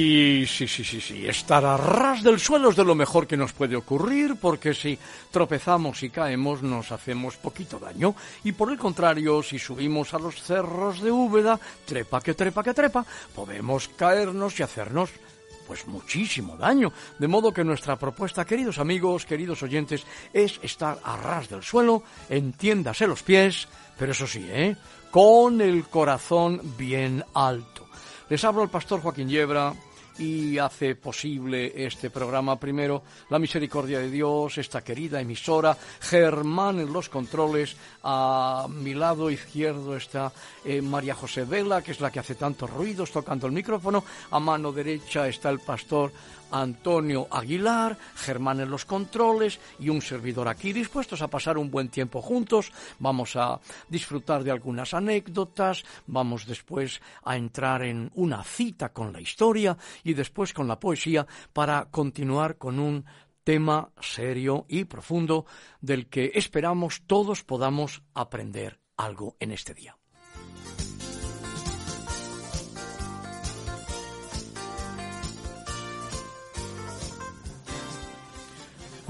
Sí, sí, sí, sí, sí. Estar a ras del suelo es de lo mejor que nos puede ocurrir, porque si tropezamos y caemos nos hacemos poquito daño. Y por el contrario, si subimos a los cerros de Úbeda, trepa que trepa que trepa, podemos caernos y hacernos pues muchísimo daño. De modo que nuestra propuesta, queridos amigos, queridos oyentes, es estar a ras del suelo, entiéndase los pies, pero eso sí, ¿eh? Con el corazón bien alto. Les hablo el pastor Joaquín Yebra y hace posible este programa. Primero la misericordia de Dios, esta querida emisora, Germán en los controles, a mi lado izquierdo está eh, María José Vela, que es la que hace tantos ruidos tocando el micrófono, a mano derecha está el pastor Antonio Aguilar, Germán en los controles y un servidor aquí dispuestos a pasar un buen tiempo juntos. Vamos a disfrutar de algunas anécdotas, vamos después a entrar en una cita con la historia y después con la poesía para continuar con un tema serio y profundo del que esperamos todos podamos aprender algo en este día.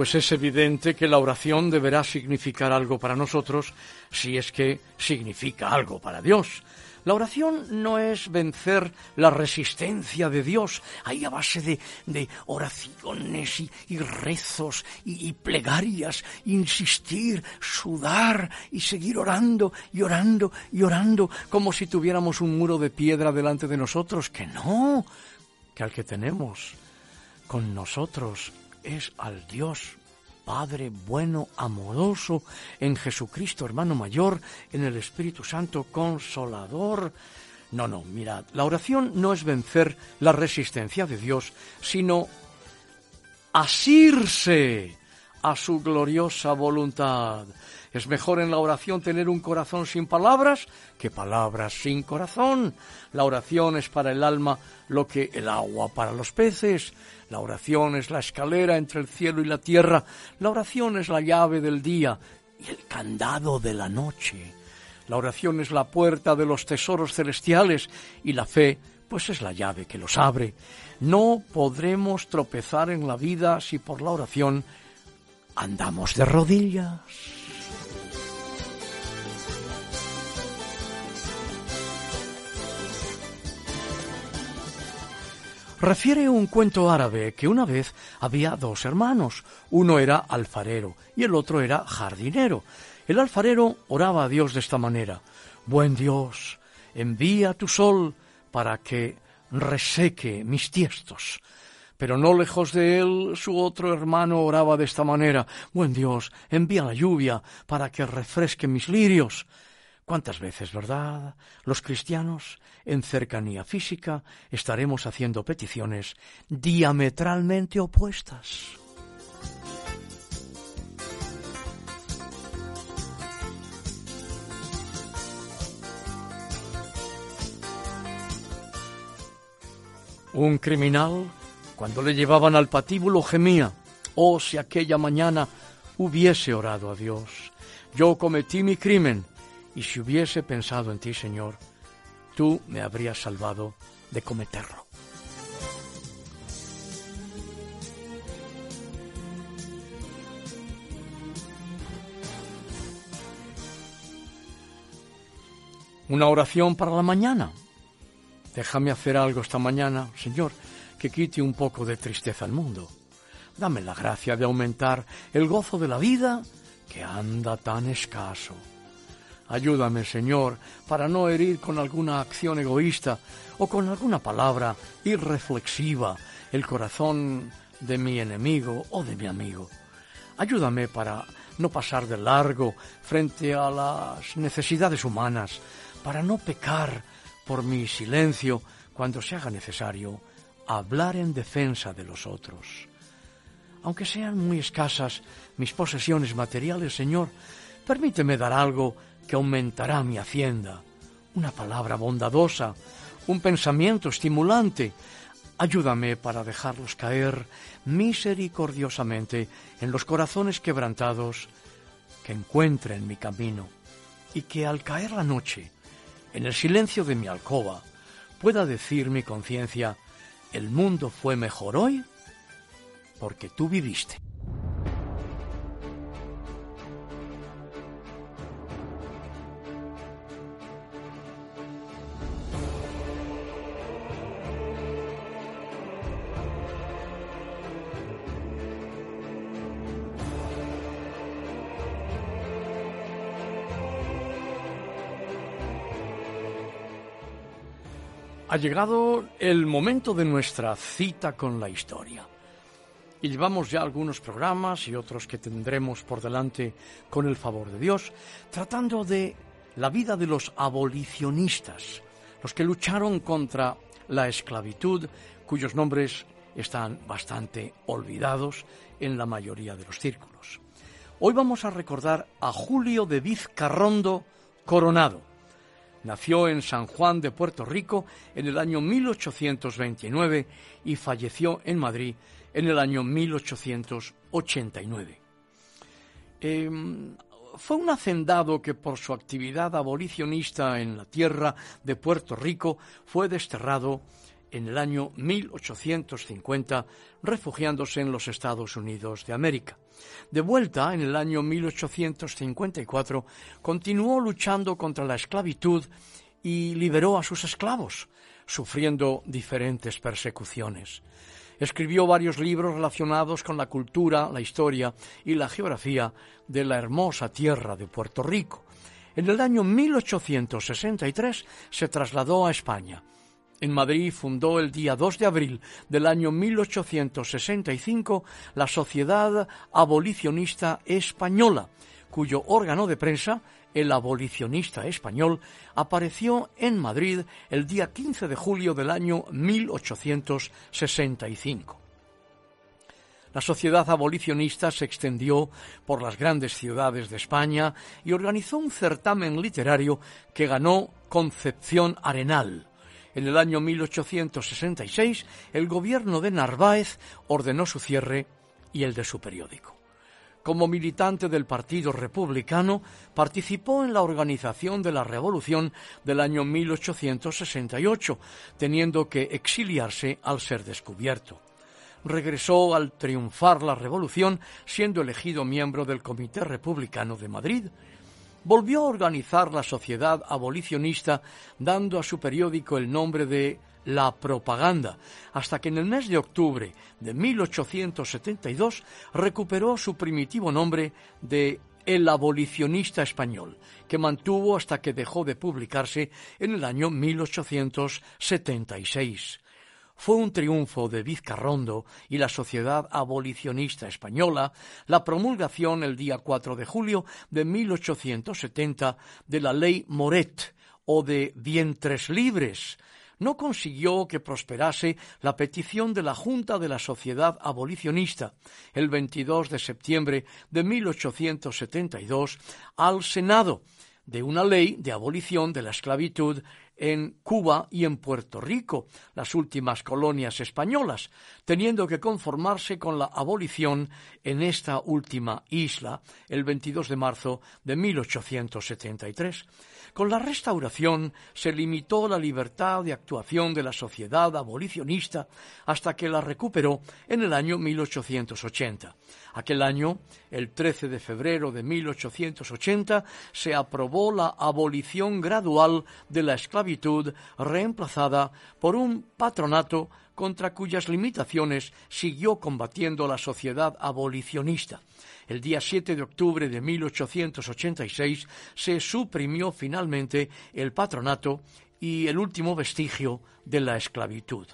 Pues es evidente que la oración deberá significar algo para nosotros si es que significa algo para Dios. La oración no es vencer la resistencia de Dios, ahí a base de, oraciones y, rezos y, y, plegarias, insistir, sudar y seguir orando y orando y orando como si tuviéramos un muro de piedra delante de nosotros, que no, que al que tenemos con nosotros es al Dios Padre bueno, amoroso, en Jesucristo, hermano mayor, en el Espíritu Santo, consolador. No, no, mirad, la oración no es vencer la resistencia de Dios, sino asirse a su gloriosa voluntad. Es mejor en la oración tener un corazón sin palabras que palabras sin corazón. La oración es para el alma lo que el agua para los peces. La oración es la escalera entre el cielo y la tierra. La oración es la llave del día y el candado de la noche. La oración es la puerta de los tesoros celestiales y la fe, pues es la llave que los abre. No podremos tropezar en la vida si por la oración andamos de rodillas. Refiere un cuento árabe que una vez había dos hermanos. Uno era alfarero y el otro era jardinero. El alfarero oraba a Dios de esta manera. Buen Dios, envía tu sol para que reseque mis tiestos. Pero no lejos de él, su otro hermano oraba de esta manera. Buen Dios, envía la lluvia para que refresque mis lirios. ¿Cuántas veces, verdad? Los cristianos, en cercanía física, estaremos haciendo peticiones diametralmente opuestas. Un criminal, cuando le llevaban al patíbulo, gemía, oh si aquella mañana hubiese orado a Dios. Yo cometí mi crimen, y si hubiese pensado en ti, Señor, tú me habrías salvado de cometerlo. Una oración para la mañana. Déjame hacer algo esta mañana, Señor, que quite un poco de tristeza al mundo. Dame la gracia de aumentar el gozo de la vida que anda tan escaso. Ayúdame, Señor, para no herir con alguna acción egoísta o con alguna palabra irreflexiva el corazón de mi enemigo o de mi amigo. Ayúdame para no pasar de largo frente a las necesidades humanas, para no pecar por mi silencio cuando se haga necesario hablar en defensa de los otros. Aunque sean muy escasas mis posesiones materiales, Señor, permíteme dar algo que aumentará mi hacienda, una palabra bondadosa, un pensamiento estimulante. Ayúdame para dejarlos caer misericordiosamente en los corazones quebrantados que encuentren mi camino y que al caer la noche, en el silencio de mi alcoba, pueda decir mi conciencia, el mundo fue mejor hoy porque tú viviste. Ha llegado el momento de nuestra cita con la historia. Y llevamos ya algunos programas y otros que tendremos por delante con el favor de Dios, tratando de la vida de los abolicionistas, los que lucharon contra la esclavitud, cuyos nombres están bastante olvidados en la mayoría de los círculos. Hoy vamos a recordar a Julio de Vizcarrondo Coronado, Nació en San Juan de Puerto Rico en el año 1829 y falleció en Madrid en el año 1889. Em, fue un hacendado que por su actividad abolicionista en la tierra de Puerto Rico fue desterrado en el año 1850, refugiándose en los Estados Unidos de América. De vuelta en el año 1854, continuó luchando contra la esclavitud y liberó a sus esclavos, sufriendo diferentes persecuciones. Escribió varios libros relacionados con la cultura, la historia y la geografía de la hermosa tierra de Puerto Rico. En el año 1863 se trasladó a España en Madrid fundó el día 2 de abril del año 1865 la Sociedad Abolicionista Española, cuyo órgano de prensa, el Abolicionista Español, apareció en Madrid el día 15 de julio del año 1865. La sociedad abolicionista se extendió por las grandes ciudades de España y organizó un certamen literario que ganó Concepción Arenal en el año 1866, el gobierno de Narváez ordenó su cierre y el de su periódico. Como militante del Partido Republicano, participó en la organización de la Revolución del año 1868, teniendo que exiliarse al ser descubierto. Regresó al triunfar la Revolución, siendo elegido miembro del Comité Republicano de Madrid, volvió a organizar la sociedad abolicionista dando a su periódico el nombre de La Propaganda, hasta que en el mes de octubre de 1872 recuperó su primitivo nombre de El Abolicionista Español, que mantuvo hasta que dejó de publicarse en el año 1876 fue un triunfo de Vizcarrondo y la Sociedad Abolicionista Española la promulgación el día 4 de julio de 1870 de la Ley Moret o de vientres libres, no consiguió que prosperase la petición de la Junta de la Sociedad Abolicionista el 22 de septiembre de 1872 al Senado de una ley de abolición de la esclavitud en Cuba y en Puerto Rico, las últimas colonias españolas, teniendo que conformarse con la abolición en esta última isla el 22 de marzo de 1873. Con la restauración se limitó la libertad de actuación de la sociedad abolicionista hasta que la recuperó en el año 1880. Aquel año, el 13 de febrero de 1880, se aprobó la abolición gradual de la esclavitud reemplazada por un patronato contra cuyas limitaciones siguió combatiendo la sociedad abolicionista. El día 7 de octubre de 1886 se suprimió finalmente el patronato y el último vestigio de la esclavitud.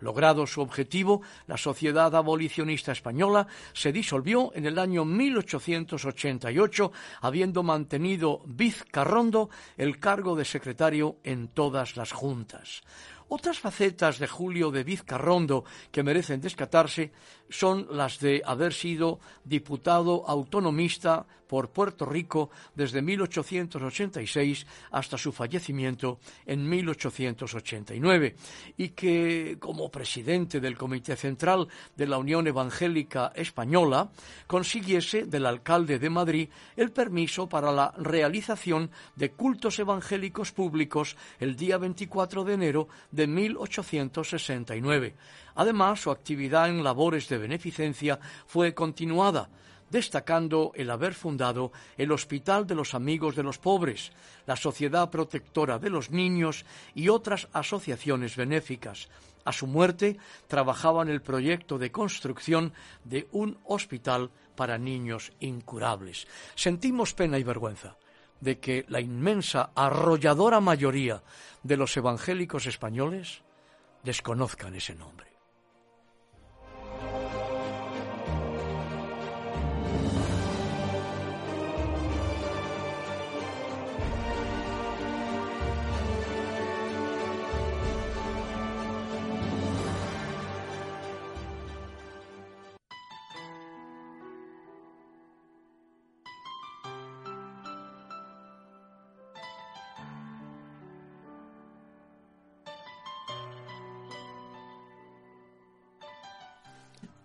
Logrado su objetivo, la Sociedad Abolicionista Española se disolvió en el año 1888, habiendo mantenido Vizcarrondo el cargo de secretario en todas las juntas. Otras facetas de Julio de Vizcarrondo que merecen descatarse son las de haber sido diputado autonomista por Puerto Rico desde 1886 hasta su fallecimiento en 1889 y que, como presidente del Comité Central de la Unión Evangélica Española, consiguiese del alcalde de Madrid el permiso para la realización de cultos evangélicos públicos el día 24 de enero de 1869. Además, su actividad en labores de beneficencia fue continuada, destacando el haber fundado el Hospital de los Amigos de los Pobres, la Sociedad Protectora de los Niños y otras asociaciones benéficas. A su muerte, trabajaba en el proyecto de construcción de un hospital para niños incurables. Sentimos pena y vergüenza de que la inmensa, arrolladora mayoría de los evangélicos españoles desconozcan ese nombre.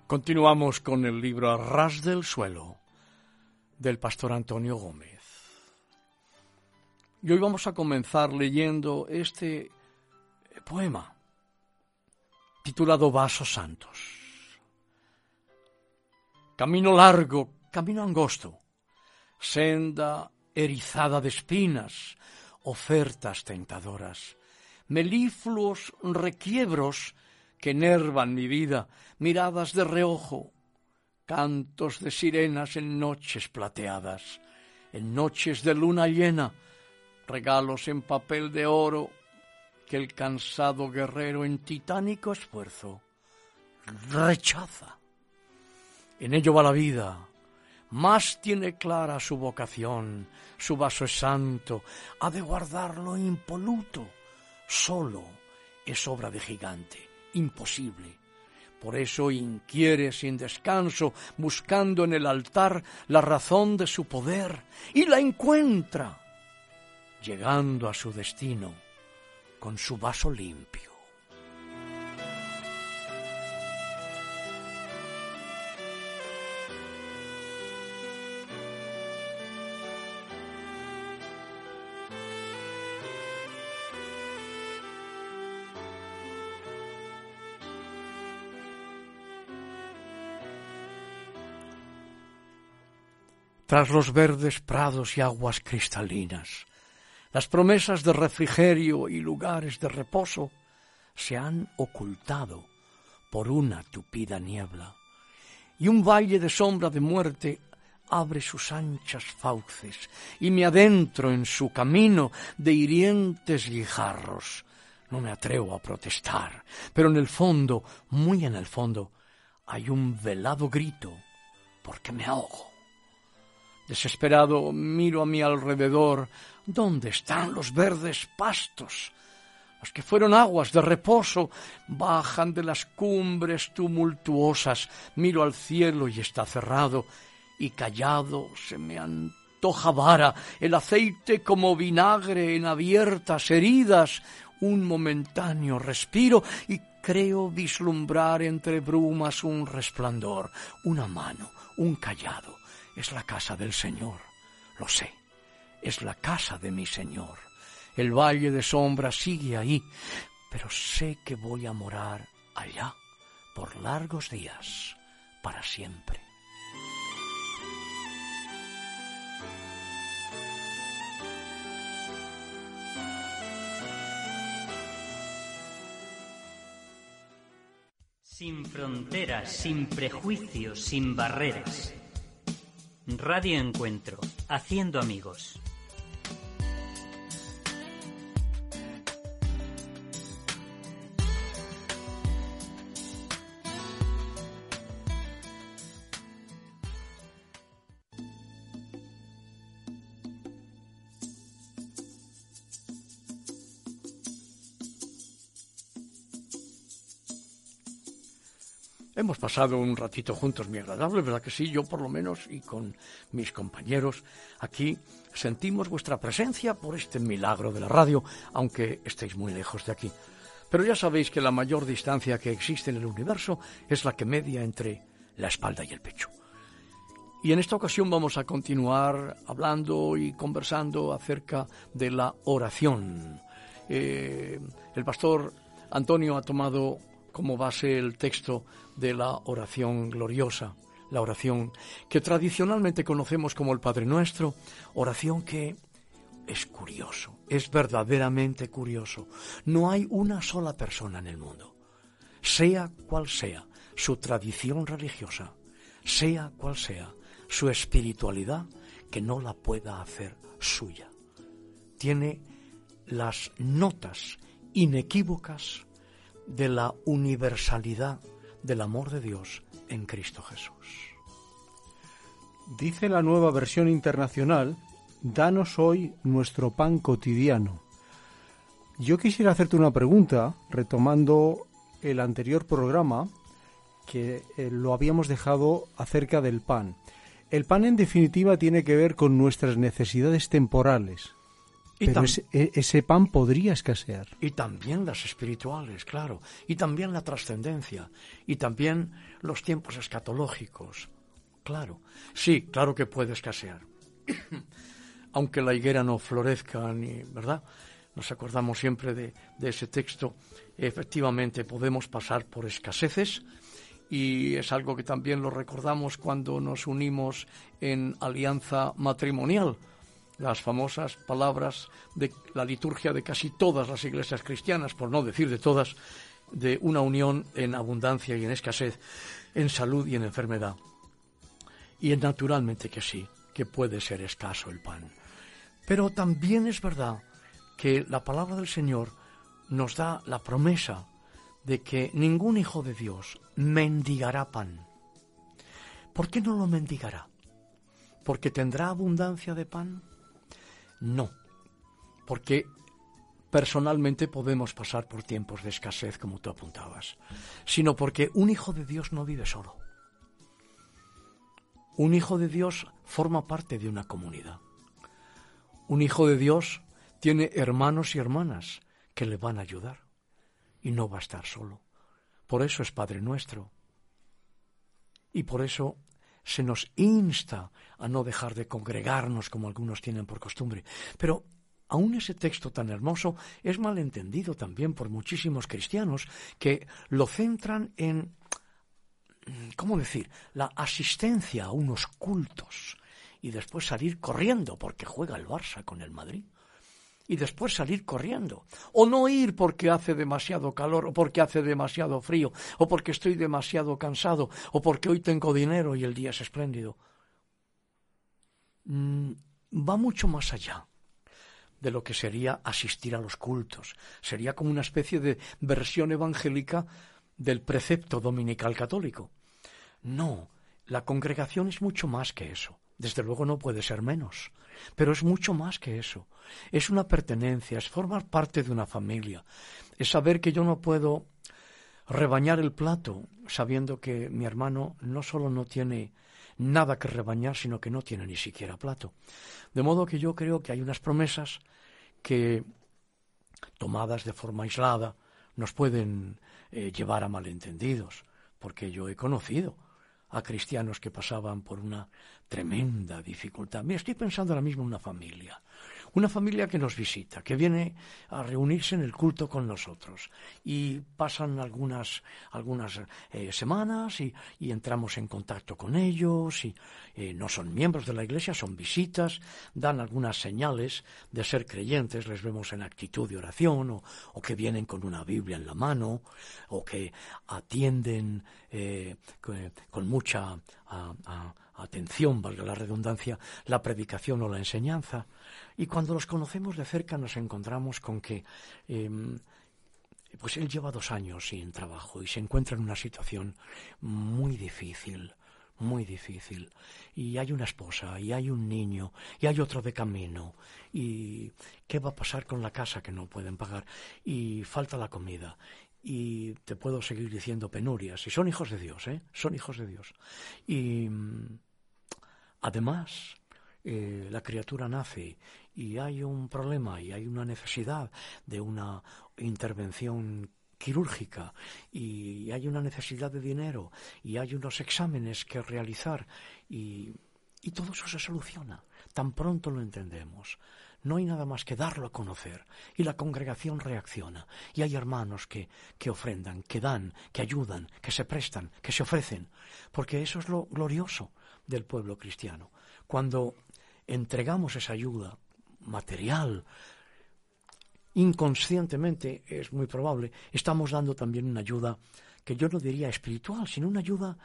Continuamos con el libro Arras del suelo del pastor Antonio Gómez. Y hoy vamos a comenzar leyendo este poema titulado Vasos Santos. Camino largo, camino angosto, senda erizada de espinas, ofertas tentadoras, melifluos requiebros que enervan mi vida, miradas de reojo, cantos de sirenas en noches plateadas, en noches de luna llena, regalos en papel de oro que el cansado guerrero en titánico esfuerzo rechaza. En ello va la vida, más tiene clara su vocación, su vaso es santo, ha de guardarlo impoluto, solo es obra de gigante imposible. Por eso inquiere sin descanso, buscando en el altar la razón de su poder, y la encuentra, llegando a su destino con su vaso limpio. Tras los verdes prados y aguas cristalinas. Las promesas de refrigerio y lugares de reposo se han ocultado por una tupida niebla, y un valle de sombra de muerte abre sus anchas fauces, y me adentro en su camino de hirientes guijarros. No me atrevo a protestar, pero en el fondo, muy en el fondo, hay un velado grito, porque me ahogo. Desesperado miro a mi alrededor. ¿Dónde están los verdes pastos? Los que fueron aguas de reposo bajan de las cumbres tumultuosas. Miro al cielo y está cerrado, y callado se me antoja vara, el aceite como vinagre en abiertas heridas, un momentáneo respiro y creo vislumbrar entre brumas un resplandor, una mano, un callado es la casa del Señor, lo sé, es la casa de mi Señor. El valle de sombra sigue ahí, pero sé que voy a morar allá por largos días, para siempre. Sin fronteras, sin prejuicios, sin barreras. Radio Encuentro, haciendo amigos. Pasado un ratito juntos muy agradable, ¿verdad que sí? Yo por lo menos y con mis compañeros aquí sentimos vuestra presencia por este milagro de la radio, aunque estéis muy lejos de aquí. Pero ya sabéis que la mayor distancia que existe en el universo es la que media entre la espalda y el pecho. Y en esta ocasión vamos a continuar hablando y conversando acerca de la oración. Eh, el pastor Antonio ha tomado como base el texto de la oración gloriosa, la oración que tradicionalmente conocemos como el Padre Nuestro, oración que es curioso, es verdaderamente curioso. No hay una sola persona en el mundo, sea cual sea su tradición religiosa, sea cual sea su espiritualidad, que no la pueda hacer suya. Tiene las notas inequívocas de la universalidad del amor de Dios en Cristo Jesús. Dice la nueva versión internacional, danos hoy nuestro pan cotidiano. Yo quisiera hacerte una pregunta, retomando el anterior programa, que eh, lo habíamos dejado acerca del pan. El pan en definitiva tiene que ver con nuestras necesidades temporales, pero e, ese, pan podría escasear. Y también las espirituales, claro. Y también la trascendencia. Y también los tiempos escatológicos. Claro. Sí, claro que puede escasear. Aunque la higuera no florezca, ni, ¿verdad? Nos acordamos siempre de, de ese texto. Efectivamente, podemos pasar por escaseces y es algo que también lo recordamos cuando nos unimos en alianza matrimonial las famosas palabras de la liturgia de casi todas las iglesias cristianas, por no decir de todas, de una unión en abundancia y en escasez, en salud y en enfermedad. Y naturalmente que sí, que puede ser escaso el pan. Pero también es verdad que la palabra del Señor nos da la promesa de que ningún hijo de Dios mendigará pan. ¿Por qué no lo mendigará? ¿Porque tendrá abundancia de pan? No, porque personalmente podemos pasar por tiempos de escasez, como tú apuntabas, sino porque un hijo de Dios no vive solo. Un hijo de Dios forma parte de una comunidad. Un hijo de Dios tiene hermanos y hermanas que le van a ayudar y no va a estar solo. Por eso es Padre nuestro. Y por eso se nos insta a no dejar de congregarnos como algunos tienen por costumbre. Pero aún ese texto tan hermoso es malentendido también por muchísimos cristianos que lo centran en, ¿cómo decir?, la asistencia a unos cultos y después salir corriendo porque juega el Barça con el Madrid y después salir corriendo. O no ir porque hace demasiado calor, o porque hace demasiado frío, o porque estoy demasiado cansado, o porque hoy tengo dinero y el día es espléndido. Mm, va mucho más allá de lo que sería asistir a los cultos. Sería como una especie de versión evangélica del precepto dominical católico. No, la congregación es mucho más que eso. Desde luego no puede ser menos. Pero es mucho más que eso. Es una pertenencia, es formar parte de una familia. Es saber que yo no puedo rebañar el plato sabiendo que mi hermano no solo no tiene nada que rebañar, sino que no tiene ni siquiera plato. De modo que yo creo que hay unas promesas que, tomadas de forma aislada, nos pueden eh, llevar a malentendidos, porque yo he conocido a cristianos que pasaban por una tremenda dificultad. Me estoy pensando ahora mismo en una familia, una familia que nos visita, que viene a reunirse en el culto con nosotros. Y pasan algunas, algunas eh, semanas y, entramos en contacto con ellos y eh, no son miembros de la iglesia, son visitas, dan algunas señales de ser creyentes, les vemos en actitud de oración o, que vienen con una Biblia en la mano o que atienden eh, con, mucha atención, valga la redundancia, la predicación o la enseñanza. Y cuando los conocemos de cerca nos encontramos con que em, pues él lleva dos años sin trabajo y se encuentra en una situación muy difícil, muy difícil. Y hay una esposa, y hay un niño, y hay otro de camino. ¿Y qué va a pasar con la casa que no pueden pagar? Y falta la comida. Y te puedo seguir diciendo penurias. Y son hijos de Dios, ¿eh? Son hijos de Dios. Y Además, eh, la criatura nace y hay un problema y hay una necesidad de una intervención quirúrgica y hay una necesidad de dinero y hay unos exámenes que realizar y, y todo eso se soluciona. Tan pronto lo entendemos. No hay nada más que darlo a conocer y la congregación reacciona y hay hermanos que, que ofrendan, que dan, que ayudan, que se prestan, que se ofrecen, porque eso es lo glorioso del pueblo cristiano. Cuando entregamos esa ayuda material, inconscientemente, es muy probable, estamos dando también una ayuda que yo no diría espiritual, sino una ayuda,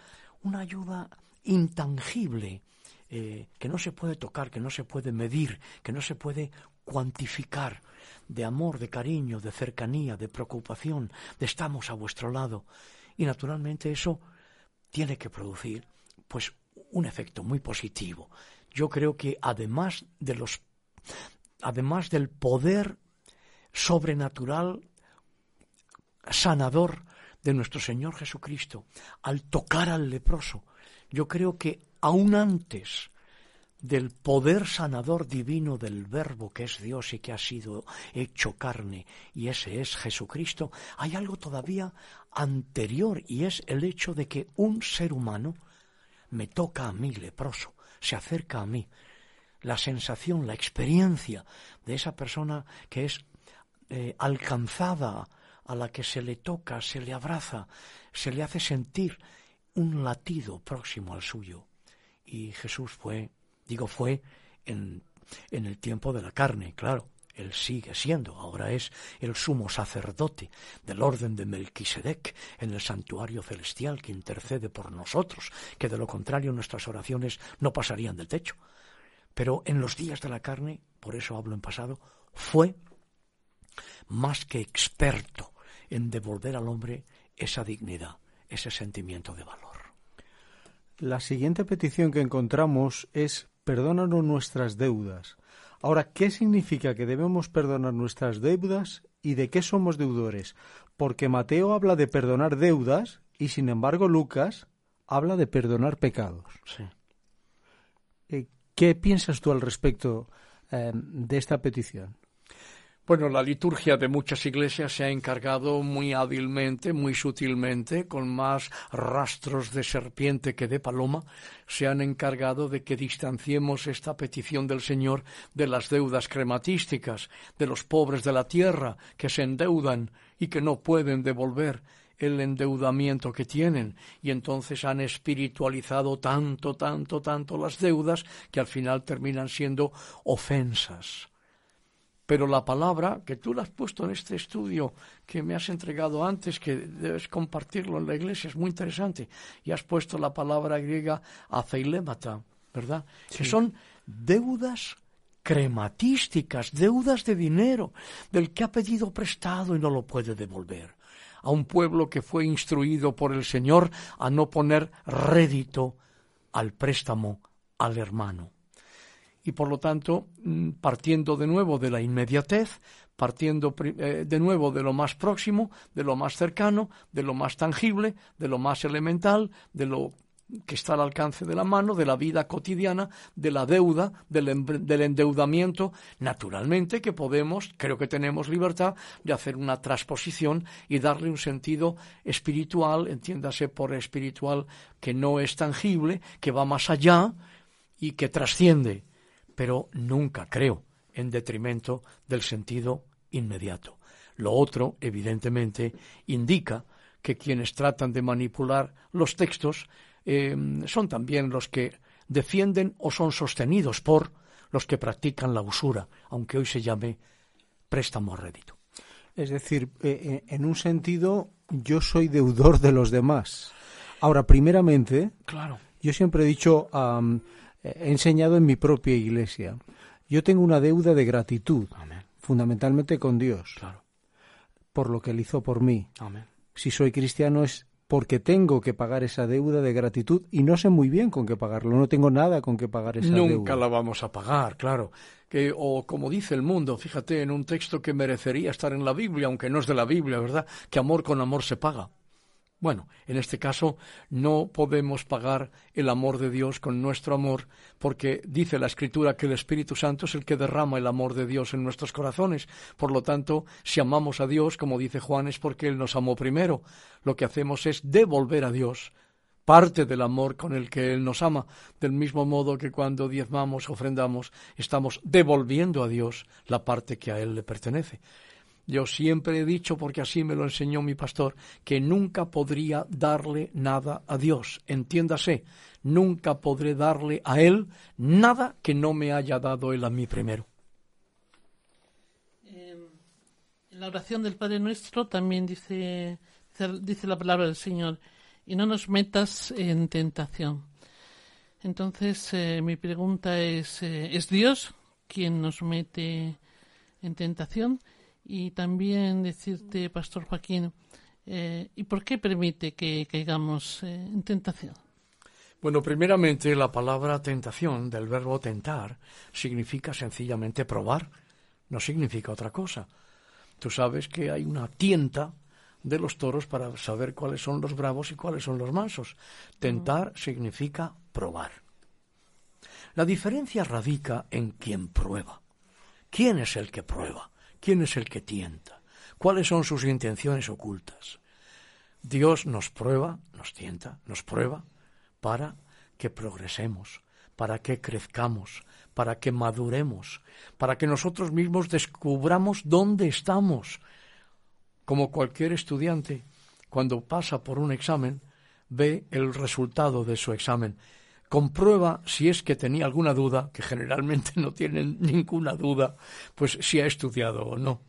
una ayuda intangible, eh, que no se puede tocar, que no se puede medir, que no se puede cuantificar, de amor, de cariño, de cercanía, de preocupación, de estamos a vuestro lado. Y naturalmente eso tiene que producir pues un efecto muy positivo. Yo creo que además de los además del poder sobrenatural sanador de nuestro Señor Jesucristo al tocar al leproso, yo creo que aún antes del poder sanador divino del Verbo que es Dios y que ha sido hecho carne, y ese es Jesucristo, hay algo todavía anterior y es el hecho de que un ser humano me toca a mí, leproso, se acerca a mí. La sensación, la experiencia de esa persona que es eh, alcanzada, a la que se le toca, se le abraza, se le hace sentir un latido próximo al suyo. Y Jesús fue, digo fue, en, en el tiempo de la carne, claro, él sigue siendo, ahora es el sumo sacerdote del orden de Melquisedec en el santuario celestial que intercede por nosotros, que de lo contrario nuestras oraciones no pasarían del techo. Pero en los días de la carne, por eso hablo en pasado, fue más que experto en devolver al hombre esa dignidad, ese sentimiento de valor. La siguiente petición que encontramos es perdónanos nuestras deudas Ahora, ¿qué significa que debemos perdonar nuestras deudas y de qué somos deudores? Porque Mateo habla de perdonar deudas y sin embargo Lucas habla de perdonar pecados. Sí. Eh, ¿Qué piensas tú al respecto eh, de esta petición? Bueno, la liturgia de muchas iglesias se ha encargado muy hábilmente, muy sutilmente, con más rastros de serpiente que de paloma, se han encargado de que distanciemos esta petición del Señor de las deudas crematísticas, de los pobres de la tierra que se endeudan y que no pueden devolver el endeudamiento que tienen. Y entonces han espiritualizado tanto, tanto, tanto las deudas que al final terminan siendo ofensas pero la palabra que tú la has puesto en este estudio que me has entregado antes, que debes compartirlo en la iglesia, es muy interesante, y has puesto la palabra griega afeilemata, ¿verdad? Que son deudas crematísticas, deudas de dinero, del que ha pedido prestado y no lo puede devolver. A un pueblo que fue instruido por el Señor a no poner rédito al préstamo al hermano y por lo tanto, mm, partiendo de nuevo de la inmediatez, partiendo eh, de nuevo de lo más próximo, de lo más cercano, de lo más tangible, de lo más elemental, de lo que está al alcance de la mano, de la vida cotidiana, de la deuda, del, endeudamiento, naturalmente que podemos, creo que tenemos libertad de hacer una transposición y darle un sentido espiritual, entiéndase por espiritual que no es tangible, que va más allá y que trasciende pero nunca creo en detrimento del sentido inmediato. Lo otro, evidentemente, indica que quienes tratan de manipular los textos eh, son también los que defienden o son sostenidos por los que practican la usura, aunque hoy se llame préstamo a rédito. Es decir, eh, eh, en un sentido, yo soy deudor de los demás. Ahora, primeramente, claro. yo siempre he dicho, he enseñado en mi propia iglesia, yo tengo una deuda de gratitud, fundamentalmente con Dios, claro. por lo que Él hizo por mí. Amén. Si soy cristiano es porque tengo que pagar esa deuda de gratitud y no sé muy bien con qué pagarlo, no tengo nada con qué pagar esa deuda. Nunca la vamos a pagar, claro. Que, o como dice el mundo, fíjate, en un texto que merecería estar en la Biblia, aunque no es de la Biblia, ¿verdad? Que amor con amor se paga. Bueno, en este caso no podemos pagar el amor de Dios con nuestro amor, porque dice la Escritura que el Espíritu Santo es el que derrama el amor de Dios en nuestros corazones. Por lo tanto, si amamos a Dios, como dice Juan, es porque Él nos amó primero. Lo que hacemos es devolver a Dios parte del amor con el que Él nos ama, del mismo modo que cuando diezmamos, ofrendamos, estamos devolviendo a Dios la parte que a Él le pertenece. Yo siempre he dicho, porque así me lo enseñó mi pastor, que nunca podría darle nada a Dios. Entiéndase, nunca podré darle a Él nada que no me haya dado Él a mí primero. Em, en la oración del Padre Nuestro también dice, dice la palabra del Señor, y no nos metas en tentación. Entonces, eh, mi pregunta es, eh, ¿es Dios quien nos mete en tentación? Y también decirte, Pastor Joaquín, eh, ¿y por qué permite que caigamos eh, en tentación? Bueno, primeramente la palabra tentación del verbo tentar significa sencillamente probar, no significa otra cosa. Tú sabes que hay una tienta de los toros para saber cuáles son los bravos y cuáles son los mansos. Tentar significa probar. La diferencia radica en quien prueba. ¿Quién es el que prueba? ¿Quién es el que tienta? ¿Cuáles son sus intenciones ocultas? Dios nos prueba, nos tienta, nos prueba para que progresemos, para que crezcamos, para que maduremos, para que nosotros mismos descubramos dónde estamos. Como cualquier estudiante, cuando pasa por un examen, ve el resultado de su examen comprueba si es que tenía alguna duda, que generalmente no tienen ninguna duda, pues si ha estudiado o no.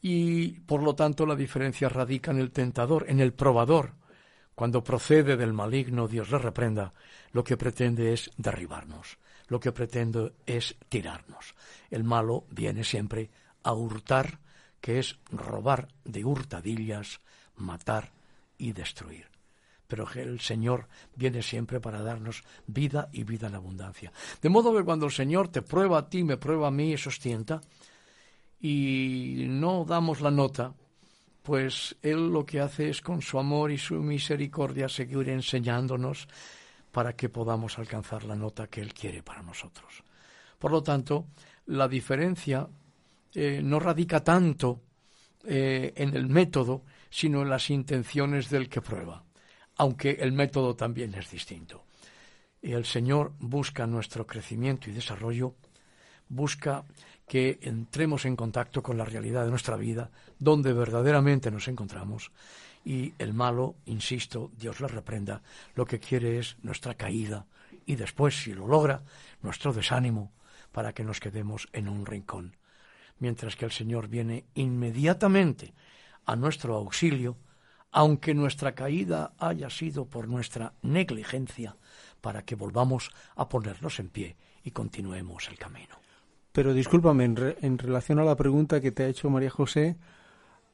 Y por lo tanto la diferencia radica en el tentador, en el probador. Cuando procede del maligno, Dios le reprenda, lo que pretende es derribarnos, lo que pretende es tirarnos. El malo viene siempre a hurtar, que es robar de hurtadillas, matar y destruir pero el Señor viene siempre para darnos vida y vida en abundancia. De modo que cuando el Señor te prueba a ti, me prueba a mí y sostienta, y no damos la nota, pues Él lo que hace es con su amor y su misericordia seguir enseñándonos para que podamos alcanzar la nota que Él quiere para nosotros. Por lo tanto, la diferencia eh, no radica tanto eh, en el método, sino en las intenciones del que prueba aunque el método también es distinto. Y el Señor busca nuestro crecimiento y desarrollo, busca que entremos en contacto con la realidad de nuestra vida, donde verdaderamente nos encontramos, y el malo, insisto, Dios le reprenda, lo que quiere es nuestra caída y después, si lo logra, nuestro desánimo para que nos quedemos en un rincón. Mientras que el Señor viene inmediatamente a nuestro auxilio, aunque nuestra caída haya sido por nuestra negligencia, para que volvamos a ponernos en pie y continuemos el camino. Pero discúlpame, en, relación a la pregunta que te ha hecho María José,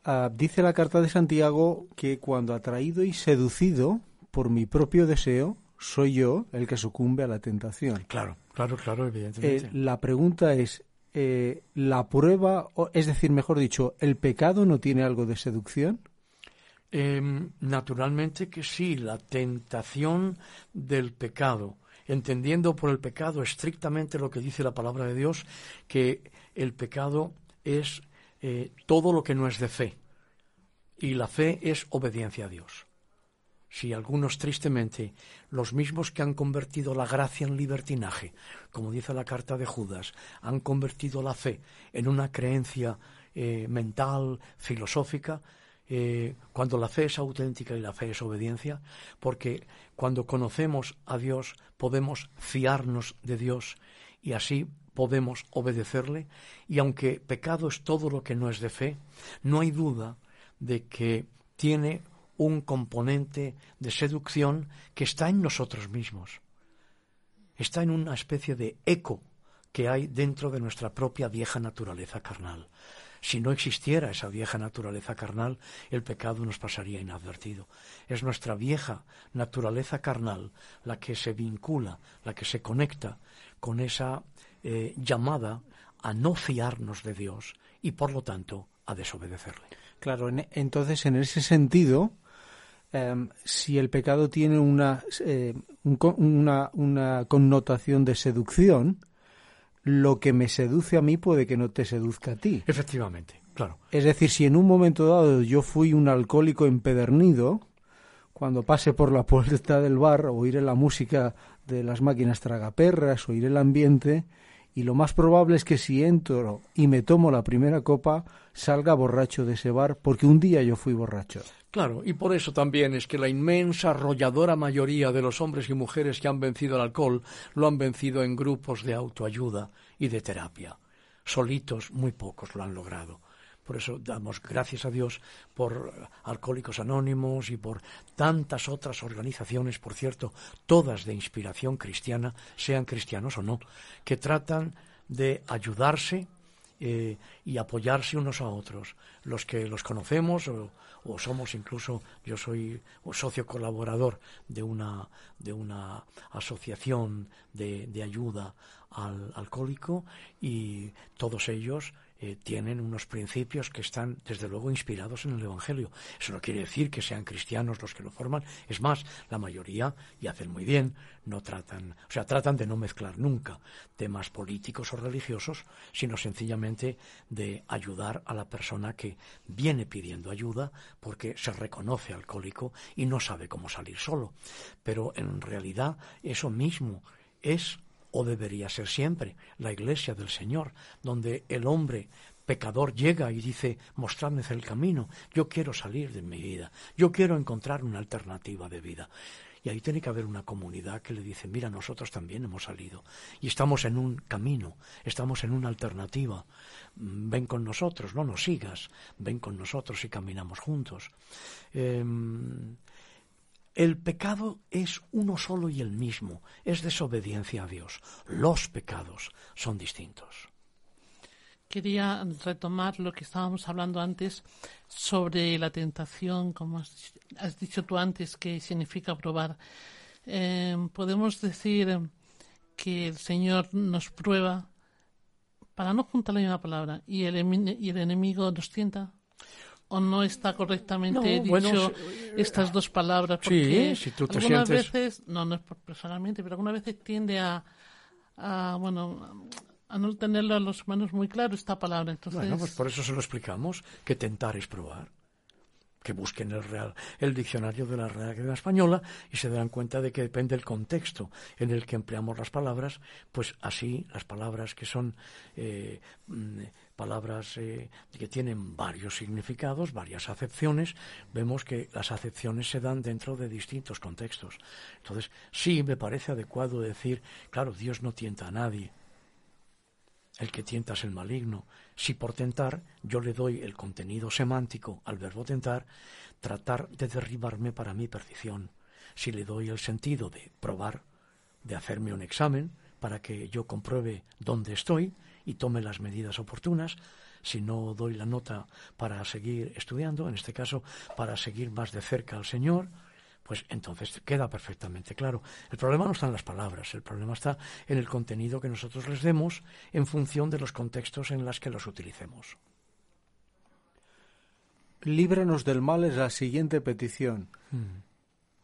ah, dice la carta de Santiago que cuando atraído y seducido por mi propio deseo, soy yo el que sucumbe a la tentación. Claro, claro, claro, evidentemente. Eh, la pregunta es, eh, ¿la prueba, es decir, mejor dicho, el pecado no tiene algo de seducción? Em, naturalmente que sí, la tentación del pecado, entendiendo por el pecado estrictamente lo que dice la palabra de Dios, que el pecado es eh, todo lo que no es de fe, y la fe es obediencia a Dios. si algunos tristemente, los mismos que han convertido la gracia en libertinaje, como dice la carta de Judas, han convertido la fe en una creencia eh, mental, filosófica, eh, cuando la fe es auténtica y la fe es obediencia, porque cuando conocemos a Dios podemos fiarnos de Dios y así podemos obedecerle, y aunque pecado es todo lo que no es de fe, no hay duda de que tiene un componente de seducción que está en nosotros mismos. Está en una especie de eco que hay dentro de nuestra propia vieja naturaleza carnal. Si no existiera esa vieja naturaleza carnal, el pecado nos pasaría inadvertido. Es nuestra vieja naturaleza carnal la que se vincula, la que se conecta con esa eh, llamada a no fiarnos de Dios y por lo tanto a desobedecerle. Claro, entonces en ese sentido, Em, si el pecado tiene una, eh, una, una, connotación de seducción, lo que me seduce a mí puede que no te seduzca a ti. Efectivamente, claro. Es decir, si en un momento dado yo fui un alcohólico empedernido, cuando pase por la puerta del bar, oiré la música de las máquinas tragaperras, oiré el ambiente, y lo más probable es que si entro y me tomo la primera copa, salga borracho de ese bar, porque un día yo fui borracho. Claro, y por eso también es que la inmensa arrolladora mayoría de los hombres y mujeres que han vencido el alcohol lo han vencido en grupos de autoayuda y de terapia. Solitos muy pocos lo han logrado. Por eso damos gracias a Dios por Alcohólicos Anónimos y por tantas otras organizaciones, por cierto, todas de inspiración cristiana, sean cristianos o no, que tratan de ayudarse eh, y apoyarse unos a otros. Los que los conocemos o, somos incluso, yo soy socio colaborador de una, de una asociación de, de ayuda al alcohólico y todos ellos eh, tienen unos principios que están, desde luego, inspirados en el Evangelio. Eso no quiere decir que sean cristianos los que lo forman. Es más, la mayoría, y hacen muy bien, no tratan, o sea, tratan de no mezclar nunca temas políticos o religiosos, sino sencillamente de ayudar a la persona que viene pidiendo ayuda porque se reconoce alcohólico y no sabe cómo salir solo. Pero en realidad eso mismo es o debería ser siempre, la iglesia del Señor, donde el hombre pecador llega y dice, mostradme el camino, yo quiero salir de mi vida, yo quiero encontrar una alternativa de vida. Y ahí tiene que haber una comunidad que le dice, mira, nosotros también hemos salido y estamos en un camino, estamos en una alternativa. Ven con nosotros, no nos sigas, ven con nosotros y caminamos juntos. Em, el pecado es uno solo y el mismo, es desobediencia a Dios. Los pecados son distintos. Quería retomar lo que estábamos hablando antes sobre la tentación, como has, dicho tú antes, que significa probar. Eh, podemos decir que el Señor nos prueba, para no juntar la misma palabra, y el, y el enemigo nos tienta o no está correctamente dicho estas dos palabras porque sí, si tú te algunas veces no no es personalmente pero algunas veces tiende a, a bueno a no tenerlo a los manos muy claro esta palabra entonces bueno pues por eso se lo explicamos que tentar es probar que busquen el, real, el diccionario de la Real Academia Española y se darán cuenta de que depende del contexto en el que empleamos las palabras, pues así las palabras que son eh, mm, palabras eh, que tienen varios significados, varias acepciones, vemos que las acepciones se dan dentro de distintos contextos. Entonces, sí me parece adecuado decir, claro, Dios no tienta a nadie, el que tienta es el maligno. Si por tentar yo le doy el contenido semántico al verbo tentar, tratar de derribarme para mi perdición. Si le doy el sentido de probar, de hacerme un examen para que yo compruebe dónde estoy y tome las medidas oportunas, si no doy la nota para seguir estudiando, en este caso para seguir más de cerca al Señor, pues entonces queda perfectamente claro. El problema no está en las palabras, el problema está en el contenido que nosotros les demos en función de los contextos en los que los utilicemos. Líbranos del mal es la siguiente petición. Hmm.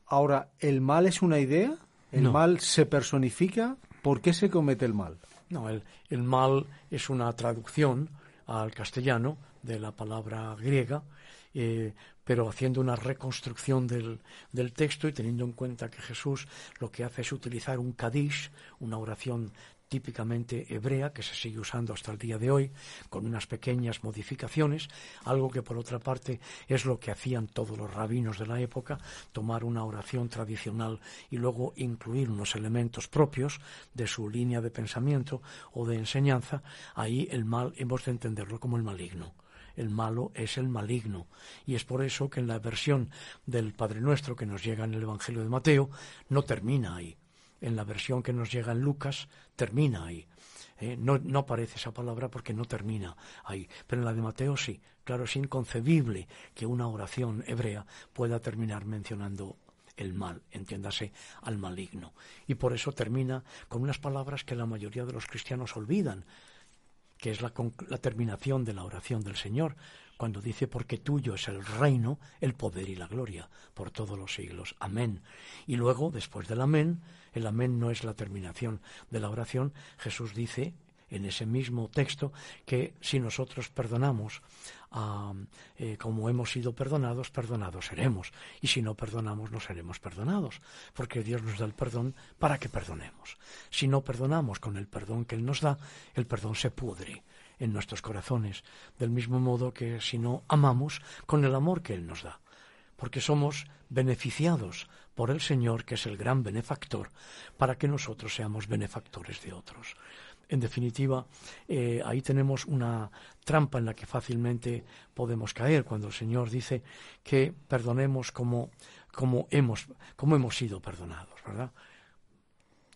Ahora, ¿el mal es una idea? ¿El mal se personifica? ¿Por qué se comete el mal? No, el, mal es una traducción al castellano de la palabra griega, eh, pero haciendo una reconstrucción del, del, texto y teniendo en cuenta que Jesús lo que hace es utilizar un kadish, una oración típicamente hebrea que se sigue usando hasta el día de hoy, con unas pequeñas modificaciones, algo que por otra parte es lo que hacían todos los rabinos de la época, tomar una oración tradicional y luego incluir unos elementos propios de su línea de pensamiento o de enseñanza, ahí el mal hemos de entenderlo como el maligno. El malo es el maligno. Y es por eso que en la versión del Padre Nuestro que nos llega en el Evangelio de Mateo no termina ahí en la versión que nos llega en Lucas, termina ahí. ¿eh? no, no, aparece esa palabra porque no termina ahí. Pero en la de Mateo sí. Claro, es inconcebible que una oración hebrea pueda terminar mencionando el mal, entiéndase, al maligno. Y por eso termina con unas palabras que la mayoría de los cristianos olvidan, que es la, terminación de la oración del Señor, cuando dice, porque tuyo es el reino, el poder y la gloria, por todos los siglos. Amén. Y luego, después del amén, el amén no es la terminación de la oración, Jesús dice en ese mismo texto que si nosotros perdonamos eh, como hemos sido perdonados, perdonados seremos. Y si no perdonamos, no seremos perdonados, porque Dios nos da el perdón para que perdonemos. Si no perdonamos con el perdón que Él nos da, el perdón se pudre en nuestros corazones, del mismo modo que si no amamos con el amor que Él nos da, porque somos beneficiados por el Señor, que es el gran benefactor, para que nosotros seamos benefactores de otros. En definitiva, eh, ahí tenemos una trampa en la que fácilmente podemos caer cuando el Señor dice que perdonemos como, como, hemos, como hemos sido perdonados, ¿verdad?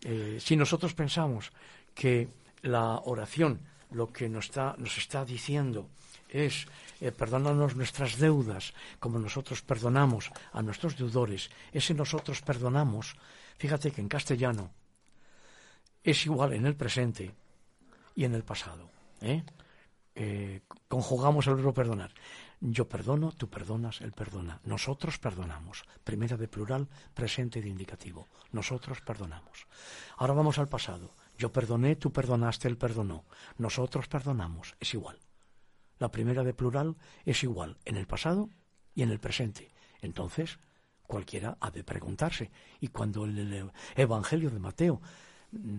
Eh, si nosotros pensamos que la oración lo que nos está, nos está diciendo es eh, perdónanos nuestras deudas como nosotros perdonamos a nuestros deudores, ese nosotros perdonamos, fíjate que en castellano es igual en el presente y en el pasado. ¿eh? Eh, conjugamos el verbo perdonar. Yo perdono, tú perdonas, él perdona. Nosotros perdonamos. Primera de plural, presente de indicativo. Nosotros perdonamos. Ahora vamos al pasado. Yo perdoné, tú perdonaste, él perdonó. Nosotros perdonamos. Es igual. La primera de plural es igual en el pasado y en el presente. Entonces, cualquiera ha de preguntarse. Y cuando el Evangelio de Mateo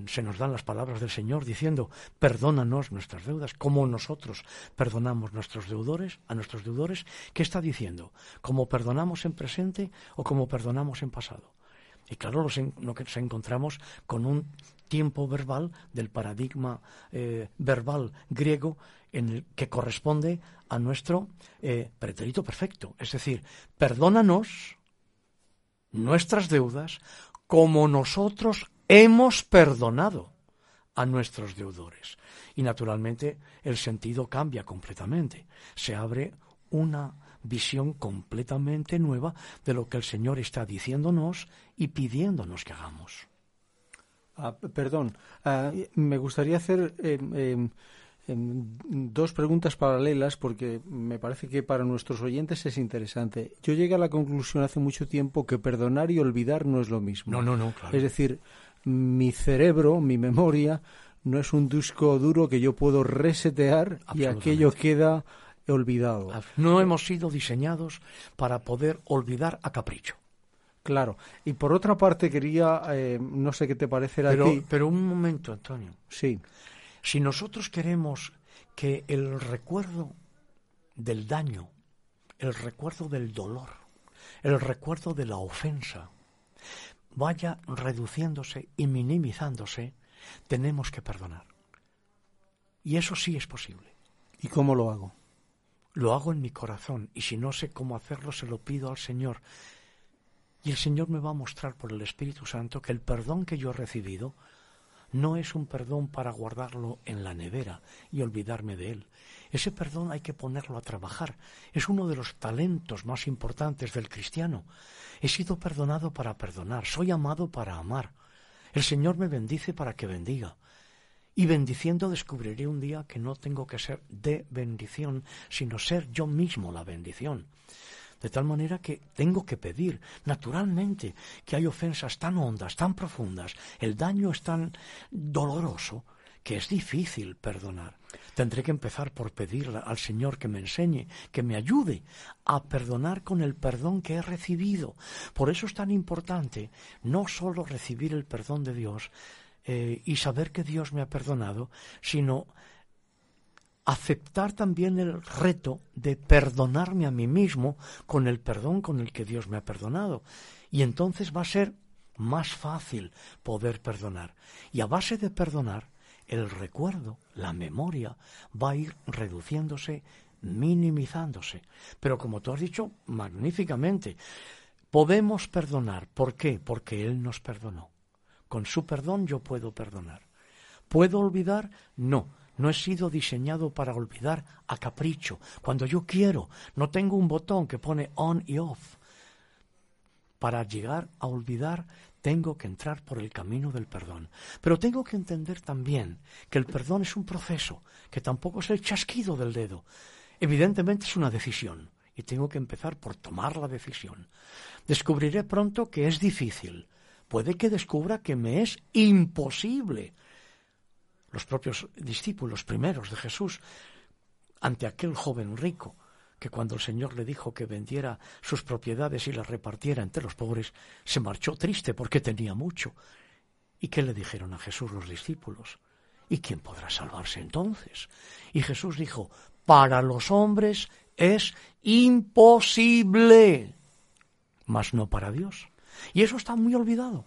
se nos dan las palabras del Señor diciendo, perdónanos nuestras deudas, como nosotros perdonamos nuestros deudores, a nuestros deudores, ¿qué está diciendo? ¿Como perdonamos en presente o como perdonamos en pasado? Y claro, nos, encontramos con un tiempo verbal del paradigma eh, verbal griego en el que corresponde a nuestro eh, pretérito perfecto. Es decir, perdónanos nuestras deudas como nosotros hemos perdonado a nuestros deudores. Y naturalmente el sentido cambia completamente. Se abre una visión completamente nueva de lo que el Señor está diciéndonos y pidiéndonos que hagamos. Ah, perdón, ah, me gustaría hacer em, em, dos preguntas paralelas porque me parece que para nuestros oyentes es interesante. Yo llegué a la conclusión hace mucho tiempo que perdonar y olvidar no es lo mismo. No, no, no, Es decir, mi cerebro, mi memoria, no es un disco duro que yo puedo resetear y aquello queda olvidado. No hemos sido diseñados para poder olvidar a capricho. Claro. Y por otra parte quería, eh, no sé qué te parecerá pero, aquí. Pero un momento, Antonio. Sí. Si nosotros queremos que el recuerdo del daño, el recuerdo del dolor, el recuerdo de la ofensa, vaya reduciéndose y minimizándose, tenemos que perdonar. Y eso sí es posible. ¿Y cómo lo hago? Lo hago en mi corazón y si no sé cómo hacerlo, se lo pido al Señor y el Señor me va a mostrar por el Espíritu Santo que el perdón que yo he recibido no es un perdón para guardarlo en la nevera y olvidarme de él. Ese perdón hay que ponerlo a trabajar. Es uno de los talentos más importantes del cristiano. He sido perdonado para perdonar, soy amado para amar. El Señor me bendice para que bendiga. Y bendiciendo descubriré un día que no tengo que ser de bendición, sino ser yo mismo la bendición. De tal manera que tengo que pedir, naturalmente, que hay ofensas tan hondas, tan profundas, el daño es tan doloroso, que es difícil perdonar. Tendré que empezar por pedirle al Señor que me enseñe, que me ayude a perdonar con el perdón que he recibido. Por eso es tan importante no solo recibir el perdón de Dios eh, y saber que Dios me ha perdonado, sino aceptar también el reto de perdonarme a mí mismo con el perdón con el que Dios me ha perdonado. Y entonces va a ser más fácil poder perdonar. Y a base de perdonar, el recuerdo, la memoria, va a ir reduciéndose, minimizándose. Pero como tú has dicho magníficamente, podemos perdonar. ¿Por qué? Porque Él nos perdonó. Con su perdón yo puedo perdonar. ¿Puedo olvidar? No no he sido diseñado para olvidar a capricho, cuando yo quiero. No tengo un botón que pone on y off. Para llegar a olvidar tengo que entrar por el camino del perdón. Pero tengo que entender también que el perdón es un proceso, que tampoco es el chasquido del dedo. Evidentemente es una decisión y tengo que empezar por tomar la decisión. Descubriré pronto que es difícil. Puede que descubra que me es imposible los propios discípulos primeros de Jesús, ante aquel joven rico, que cuando el Señor le dijo que vendiera sus propiedades y las repartiera entre los pobres, se marchó triste porque tenía mucho. ¿Y qué le dijeron a Jesús los discípulos? ¿Y quién podrá salvarse entonces? Y Jesús dijo, para los hombres es imposible, mas no para Dios. Y eso está muy olvidado.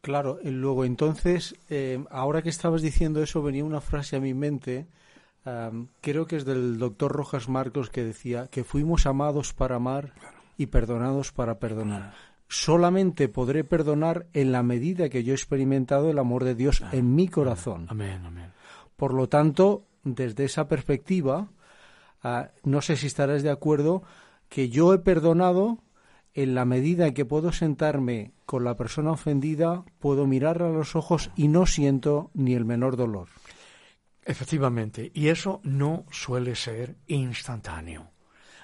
Claro, luego entonces, eh, ahora que estabas diciendo eso, venía una frase a mi mente, creo que es del doctor Rojas Marcos, que decía que fuimos amados para amar y perdonados para perdonar. Solamente podré perdonar en la medida que yo he experimentado el amor de Dios en mi corazón. Amén, amén. Por lo tanto, desde esa perspectiva, ah, no sé si estarás de acuerdo que yo he perdonado en la medida en que puedo sentarme con la persona ofendida, puedo mirarla a los ojos y no siento ni el menor dolor. Efectivamente, y eso no suele ser instantáneo,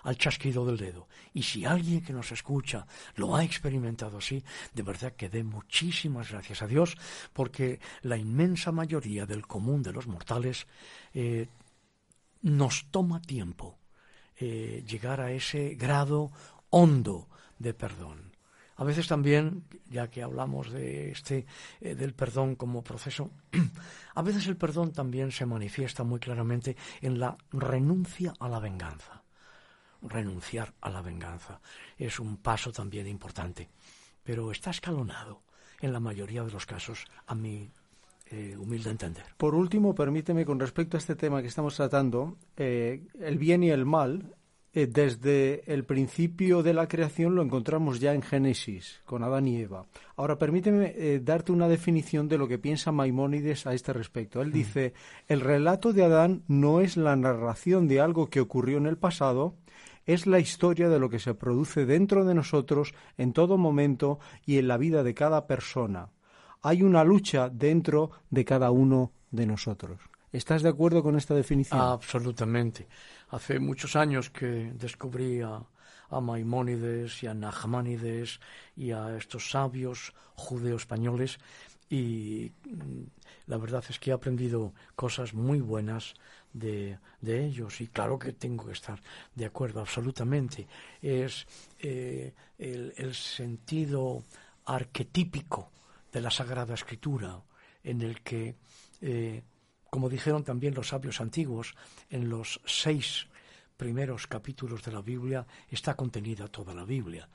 al chasquido del dedo. Y si alguien que nos escucha lo ha experimentado así, de verdad que dé muchísimas gracias a Dios, porque la inmensa mayoría del común de los mortales eh, nos toma tiempo eh, llegar a ese grado hondo de perdón. A veces también, ya que hablamos de este eh, del perdón como proceso, a veces el perdón también se manifiesta muy claramente en la renuncia a la venganza. Renunciar a la venganza es un paso también importante, pero está escalonado en la mayoría de los casos a mi eh, humilde entender. Por último, permíteme con respecto a este tema que estamos tratando, eh, el bien y el mal eh, desde el principio de la creación lo encontramos ya en Génesis, con Adán y Eva. Ahora, permíteme eh, darte una definición de lo que piensa Maimónides a este respecto. Él mm. dice, el relato de Adán no es la narración de algo que ocurrió en el pasado, es la historia de lo que se produce dentro de nosotros en todo momento y en la vida de cada persona. Hay una lucha dentro de cada uno de nosotros. ¿Estás de acuerdo con esta definición? Absolutamente. Hace muchos años que descubrí a, Maimónides y a Nachmanides y a estos sabios judeo-españoles y mm, la verdad es que he aprendido cosas muy buenas de, ellos y claro que tengo que estar de acuerdo absolutamente. Es eh, el, sentido arquetípico de la Sagrada Escritura en el que eh, como dijeron también los sabios antiguos, en los seis primeros capítulos de la Biblia está contenida toda la Biblia.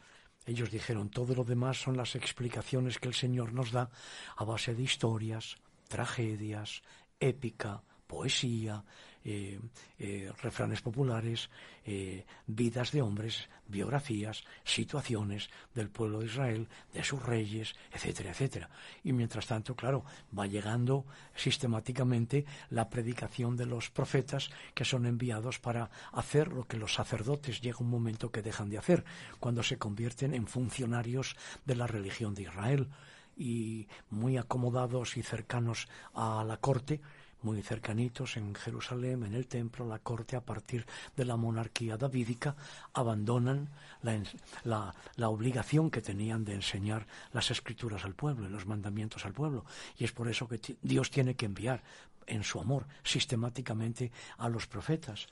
Ellos dijeron, todo lo demás son las explicaciones que el Señor nos da a base de historias, tragedias, épica, poesía, eh, eh, refranes populares, eh, vidas de hombres, biografías, situaciones del pueblo de Israel, de sus reyes, etcétera, etcétera. Y mientras tanto, claro, va llegando sistemáticamente la predicación de los profetas que son enviados para hacer lo que los sacerdotes llega un momento que dejan de hacer, cuando se convierten en funcionarios de la religión de Israel y muy acomodados y cercanos a la corte, muy cercanitos en Jerusalén, en el templo, la corte, a partir de la monarquía davídica, abandonan la, la, obligación que tenían de enseñar las escrituras al pueblo y los mandamientos al pueblo. Y es por eso que Dios tiene que enviar en su amor sistemáticamente a los profetas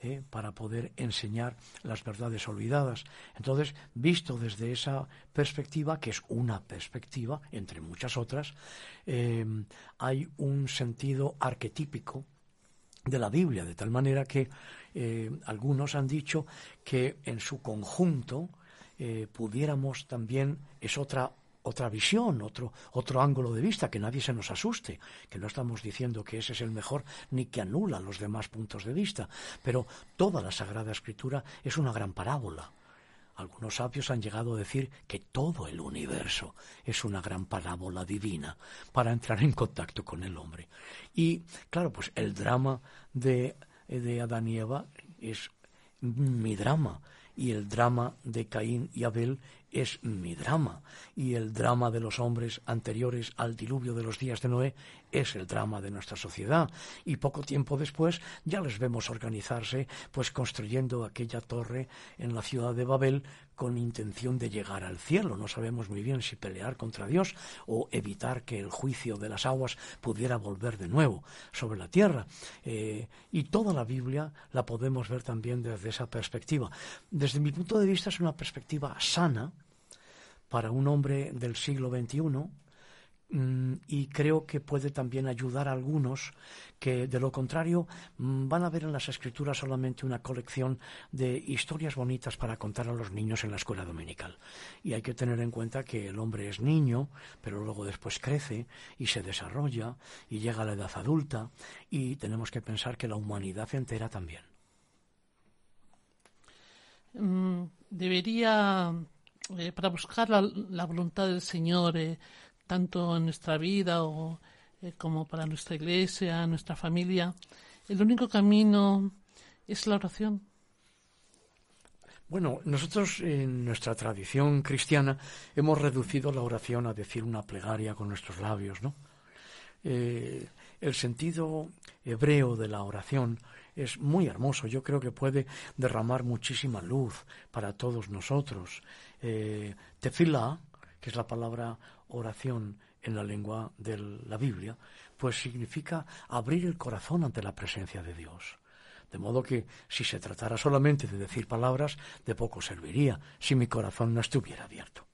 ¿eh? para poder enseñar las verdades olvidadas. Entonces, visto desde esa perspectiva, que es una perspectiva, entre muchas otras, eh, hay un sentido arquetípico de la Biblia, de tal manera que eh, algunos han dicho que en su conjunto pudiéramos también, es otra otra visión, otro, otro ángulo de vista, que nadie se nos asuste, que no estamos diciendo que ese es el mejor ni que anula los demás puntos de vista, pero toda la Sagrada Escritura es una gran parábola. Algunos sabios han llegado a decir que todo el universo es una gran parábola divina para entrar en contacto con el hombre. Y claro, pues el drama de, de Adán y Eva es mi drama y el drama de Caín y Abel es mi drama. Y el drama de los hombres anteriores al diluvio de los días de Noé es el drama de nuestra sociedad. Y poco tiempo después ya les vemos organizarse pues construyendo aquella torre en la ciudad de Babel con intención de llegar al cielo. No sabemos muy bien si pelear contra Dios o evitar que el juicio de las aguas pudiera volver de nuevo sobre la tierra. Eh, y toda la Biblia la podemos ver también desde esa perspectiva. Desde mi punto de vista es una perspectiva sana para un hombre del siglo XXI mm, y creo que puede también ayudar a algunos que de lo contrario mm, van a ver en las escrituras solamente una colección de historias bonitas para contar a los niños en la escuela dominical. Y hay que tener en cuenta que el hombre es niño, pero luego después crece y se desarrolla y llega a la edad adulta y tenemos que pensar que la humanidad entera también. Mm, debería eh, para buscar la, voluntad del Señor, eh, tanto en nuestra vida o, eh, como para nuestra iglesia, nuestra familia, el único camino es la oración. Bueno, nosotros en nuestra tradición cristiana hemos reducido la oración a decir una plegaria con nuestros labios, ¿no? El sentido hebreo de la oración es muy hermoso. Yo creo que puede derramar muchísima luz para todos nosotros. Eh, tefilá, que es la palabra oración en la lengua de la Biblia, pues significa abrir el corazón ante la presencia de Dios. De modo que si se tratara solamente de decir palabras, de poco serviría si mi corazón no estuviera abierto.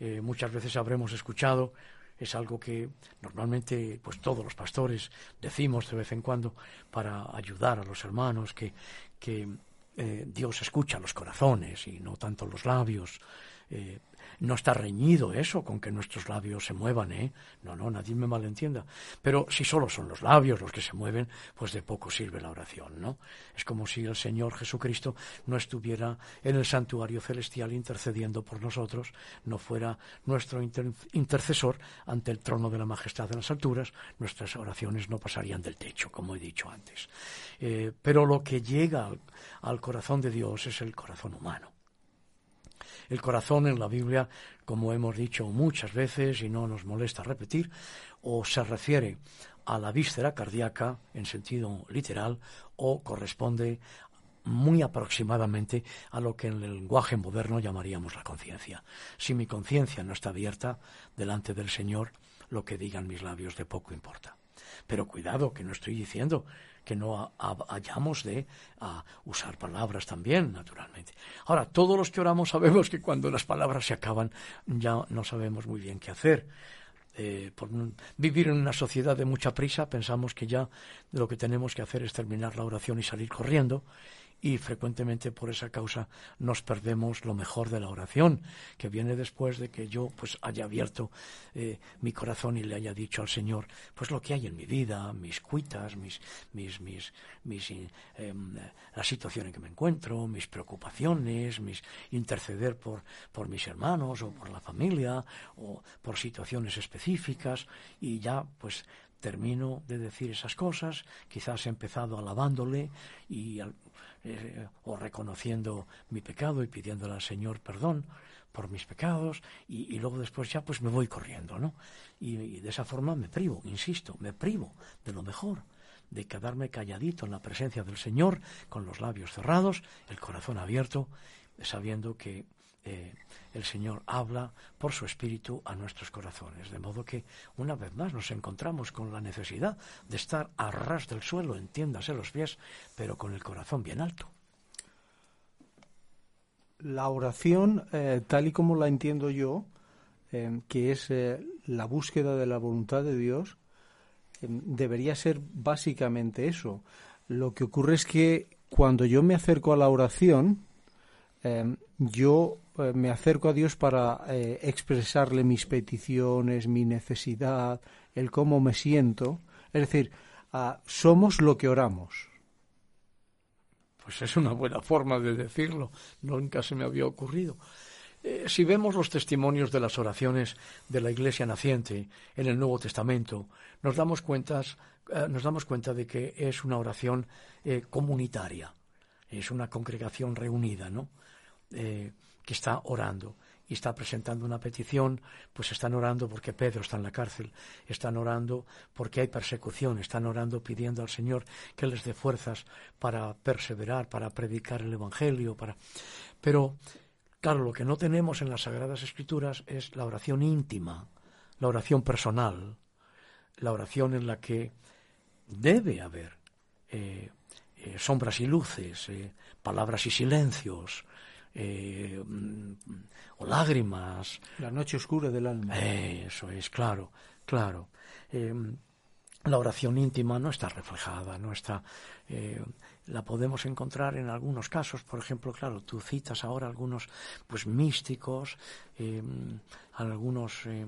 Eh, muchas veces habremos escuchado es algo que normalmente pues todos los pastores decimos de vez en cuando para ayudar a los hermanos que, que eh, Dios escucha los corazones y no tanto los labios. Eh, no está reñido eso con que nuestros labios se muevan, ¿eh? No, no, nadie me malentienda. Pero si solo son los labios los que se mueven, pues de poco sirve la oración, ¿no? Es como si el Señor Jesucristo no estuviera en el santuario celestial intercediendo por nosotros, no fuera nuestro intercesor ante el trono de la majestad en las alturas, nuestras oraciones no pasarían del techo, como he dicho antes. Eh, pero lo que llega al corazón de Dios es el corazón humano. El corazón en la Biblia, como hemos dicho muchas veces y no nos molesta repetir, o se refiere a la víscera cardíaca en sentido literal o corresponde muy aproximadamente a lo que en el lenguaje moderno llamaríamos la conciencia. Si mi conciencia no está abierta delante del Señor, lo que digan mis labios de poco importa. Pero cuidado, que no estoy diciendo que no hayamos de usar palabras también, naturalmente. Ahora, todos los que oramos sabemos que cuando las palabras se acaban ya no sabemos muy bien qué hacer. Eh, por vivir en una sociedad de mucha prisa, pensamos que ya lo que tenemos que hacer es terminar la oración y salir corriendo y frecuentemente por esa causa nos perdemos lo mejor de la oración, que viene después de que yo pues haya abierto eh, mi corazón y le haya dicho al Señor pues lo que hay en mi vida, mis cuitas, mis, mis, mis, mis eh, em, la situación en que me encuentro, mis preocupaciones, mis interceder por, por mis hermanos o por la familia o por situaciones específicas y ya pues termino de decir esas cosas, quizás he empezado alabándole y eh, o reconociendo mi pecado y pidiéndole al Señor perdón por mis pecados y, luego después ya pues me voy corriendo, ¿no? Y, de esa forma me privo, insisto, me privo de lo mejor, de quedarme calladito en la presencia del Señor, con los labios cerrados, el corazón abierto, sabiendo que eh, el Señor habla por su espíritu a nuestros corazones. De modo que una vez más nos encontramos con la necesidad de estar a ras del suelo, entiéndase los pies, pero con el corazón bien alto. La oración, eh, tal y como la entiendo yo, eh, que es la búsqueda de la voluntad de Dios, debería ser básicamente eso. Lo que ocurre es que cuando yo me acerco a la oración, yo eh, me acerco a Dios para eh, expresarle mis peticiones, mi necesidad, el cómo me siento. Es decir, ah, somos lo que oramos. Pues es una buena forma de decirlo. Nunca se me había ocurrido. Eh, si vemos los testimonios de las oraciones de la Iglesia naciente en el Nuevo Testamento, nos damos, cuentas, nos damos cuenta de que es una oración comunitaria, es una congregación reunida, ¿no? Que está orando y está presentando una petición, pues están orando porque Pedro está en la cárcel, están orando porque hay persecución, están orando pidiendo al Señor que les dé fuerzas para perseverar, para predicar el Evangelio, para... Pero, claro, lo que no tenemos en las Sagradas Escrituras es la oración íntima, la oración personal, la oración en la que debe haber eh, eh, sombras y luces, eh, palabras y silencios, eh, o lágrimas. La noche oscura del alma. Eso es, claro, claro. Eh, la oración íntima no está reflejada, no está. Eh, la podemos encontrar en algunos casos, por ejemplo, claro, tú citas ahora algunos, pues místicos, algunos eh,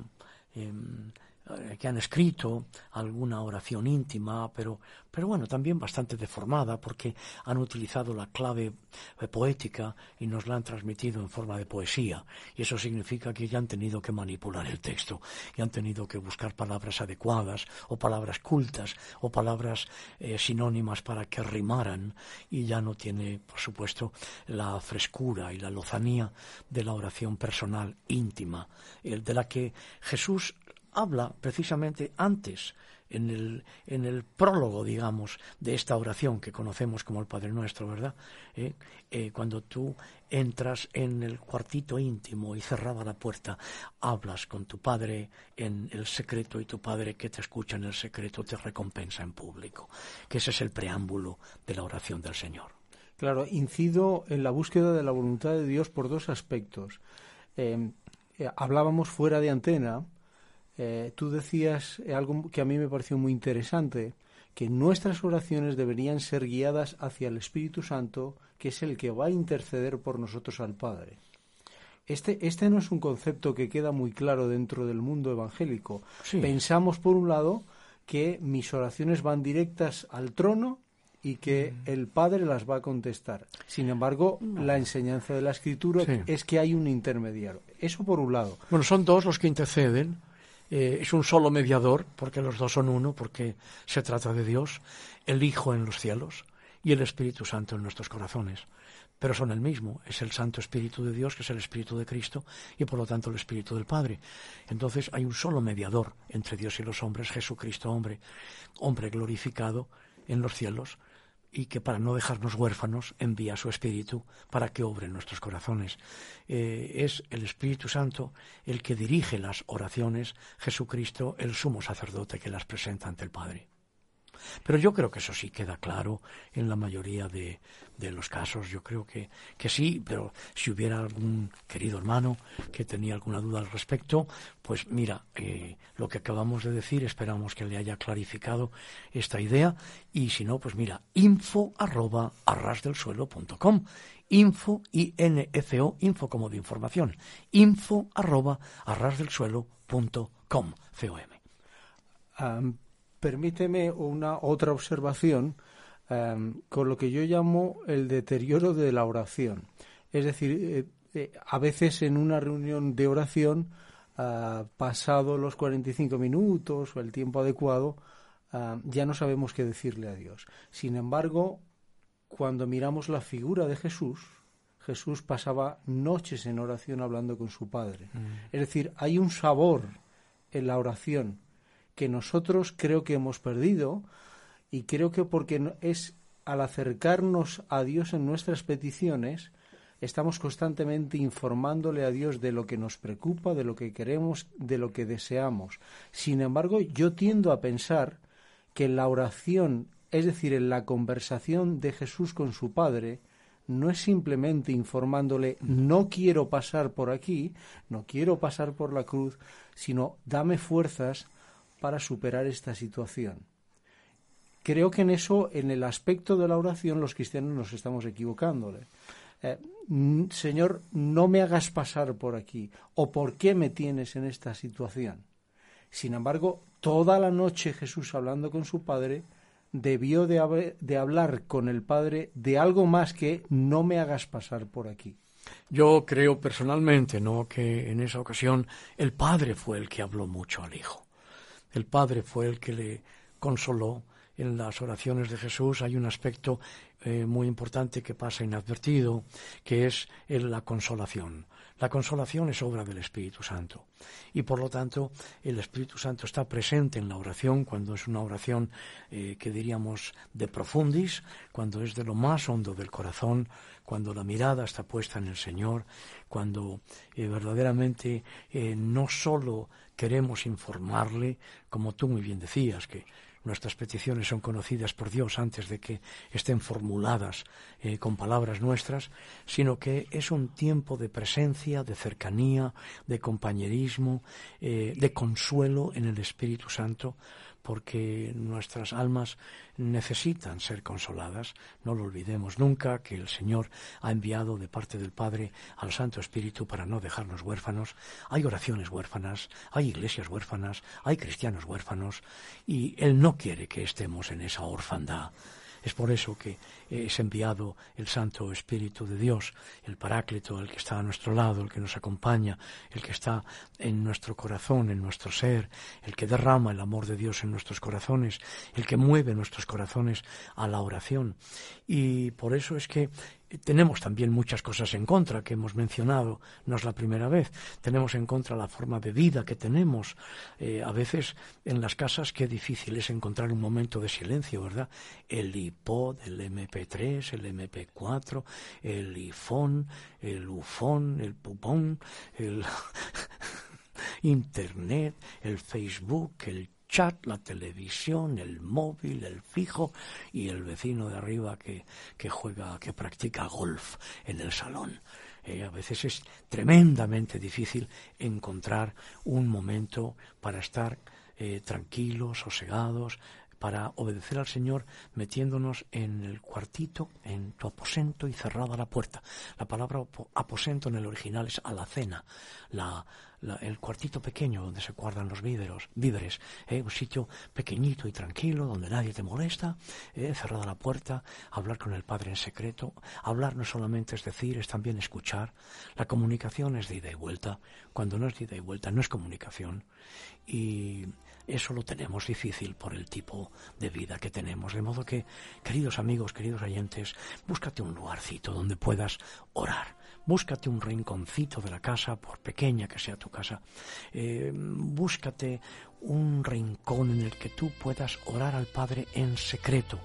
que han escrito alguna oración íntima, pero, pero bueno, también bastante deformada porque han utilizado la clave eh, poética y nos la han transmitido en forma de poesía. Y eso significa que ya han tenido que manipular el texto y han tenido que buscar palabras adecuadas o palabras cultas o palabras eh, sinónimas para que rimaran y ya no tiene, por supuesto, la frescura y la lozanía de la oración personal íntima, de la que Jesús habla precisamente antes, en el, en el prólogo, digamos, de esta oración que conocemos como el Padre Nuestro, ¿verdad? Eh, eh, cuando tú entras en el cuartito íntimo y cerrada la puerta, hablas con tu Padre en el secreto y tu Padre que te escucha en el secreto te recompensa en público. Que ese es el preámbulo de la oración del Señor. Claro, incido en la búsqueda de la voluntad de Dios por dos aspectos. Eh, hablábamos fuera de antena eh, tú decías algo que a mí me pareció muy interesante, que nuestras oraciones deberían ser guiadas hacia el Espíritu Santo, que es el que va a interceder por nosotros al Padre. Este, este no es un concepto que queda muy claro dentro del mundo evangélico. Pensamos, por un lado, que mis oraciones van directas al trono y que mm. el Padre las va a contestar. Sin embargo, la enseñanza de la Escritura es que hay un intermediario. Eso por un lado. Bueno, son dos los que interceden eh, es un solo mediador, porque los dos son uno, porque se trata de Dios, el Hijo en los cielos y el Espíritu Santo en nuestros corazones. Pero son el mismo, es el Santo Espíritu de Dios, que es el Espíritu de Cristo, y por lo tanto el Espíritu del Padre. Entonces hay un solo mediador entre Dios y los hombres, Jesucristo hombre, hombre glorificado en los cielos, y que para no dejarnos huérfanos envía su Espíritu para que obre nuestros corazones. Eh, es el Espíritu Santo el que dirige las oraciones, Jesucristo el sumo sacerdote que las presenta ante el Padre. Pero yo creo que eso sí queda claro en la mayoría de, los casos. Yo creo que, que sí, pero si hubiera algún querido hermano que tenía alguna duda al respecto, pues mira, eh, lo que acabamos de decir, esperamos que le haya clarificado esta idea. Y si no, pues mira, info arroba arrasdelsuelo.com info, I-N-F-O, info como de información, info arroba arrasdelsuelo.com, C-O-M permíteme una otra observación em, con lo que yo llamo el deterioro de la oración. Es decir, eh, eh, a veces en una reunión de oración, uh, pasado los 45 minutos o el tiempo adecuado, ah, ya no sabemos qué decirle a Dios. Sin embargo, cuando miramos la figura de Jesús, Jesús pasaba noches en oración hablando con su Padre. Es decir, hay un sabor en la oración que nosotros creo que hemos perdido y creo que porque es al acercarnos a Dios en nuestras peticiones, estamos constantemente informándole a Dios de lo que nos preocupa, de lo que queremos, de lo que deseamos. Sin embargo, yo tiendo a pensar que la oración, es decir, en la conversación de Jesús con su Padre, no es simplemente informándole no quiero pasar por aquí, no quiero pasar por la cruz, sino dame fuerzas para superar esta situación. Creo que en eso, en el aspecto de la oración, los cristianos nos estamos equivocándole. Eh, Señor, no me hagas pasar por aquí, o por qué me tienes en esta situación. Sin embargo, toda la noche Jesús hablando con su Padre, debió de, de hablar con el Padre de algo más que no me hagas pasar por aquí. Yo creo personalmente, ¿no?, que en esa ocasión el Padre fue el que habló mucho al Hijo. El Padre fue el que le consoló. En las oraciones de Jesús hay un aspecto eh, muy importante que pasa inadvertido, que es la consolación. La consolación es obra del Espíritu Santo y por lo tanto el Espíritu Santo está presente en la oración cuando es una oración eh, que diríamos de profundis, cuando es de lo más hondo del corazón, cuando la mirada está puesta en el Señor, cuando eh, verdaderamente no solo queremos informarle, como tú muy bien decías, que nuestras peticiones son conocidas por Dios antes de que estén formuladas eh, con palabras nuestras, sino que es un tiempo de presencia, de cercanía, de compañerismo, eh, de consuelo en el Espíritu Santo, porque nuestras almas necesitan ser consoladas. No lo olvidemos nunca que el Señor ha enviado de parte del Padre al Santo Espíritu para no dejarnos huérfanos. Hay oraciones huérfanas, hay iglesias huérfanas, hay cristianos huérfanos y Él no quiere que estemos en esa orfandad. Es por eso que es enviado el Santo Espíritu de Dios, el Paráclito, el que está a nuestro lado, el que nos acompaña, el que está en nuestro corazón, en nuestro ser, el que derrama el amor de Dios en nuestros corazones, el que mueve nuestros corazones a la oración. Y por eso es que tenemos también muchas cosas en contra que hemos mencionado, no es la primera vez. Tenemos en contra la forma de vida que tenemos. Eh, a veces en las casas qué difícil es encontrar un momento de silencio, ¿verdad? El iPod, el MP3, el MP4, el iPhone, el UFON, el pupón, el Internet, el Facebook, el chat, la televisión, el móvil, el fijo y el vecino de arriba que, que juega, que practica golf en el salón. Eh, a veces es tremendamente difícil encontrar un momento para estar eh, tranquilos, sosegados, para obedecer al Señor metiéndonos en el cuartito, en tu aposento y cerrada la puerta. La palabra aposento en el original es alacena, la, el cuartito pequeño donde se guardan los víveres, víveres ¿eh? un sitio pequeñito y tranquilo donde nadie te molesta, ¿eh? cerrada la puerta, hablar con el Padre en secreto. Hablar no solamente es decir, es también escuchar. La comunicación es de ida y vuelta. Cuando no es de ida y vuelta, no es comunicación. Y eso lo tenemos difícil por el tipo de vida que tenemos. De modo que, queridos amigos, queridos oyentes, búscate un lugarcito donde puedas orar. Búscate un rinconcito de la casa, por pequeña que sea tu casa. Eh, búscate un rincón en el que tú puedas orar al Padre en secreto